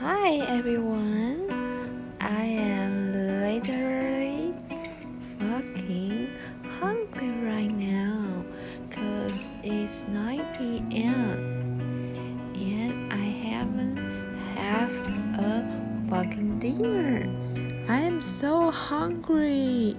Hi everyone, I am literally fucking hungry right now cause it's 9 p.m. and I haven't had a fucking dinner. I am so hungry.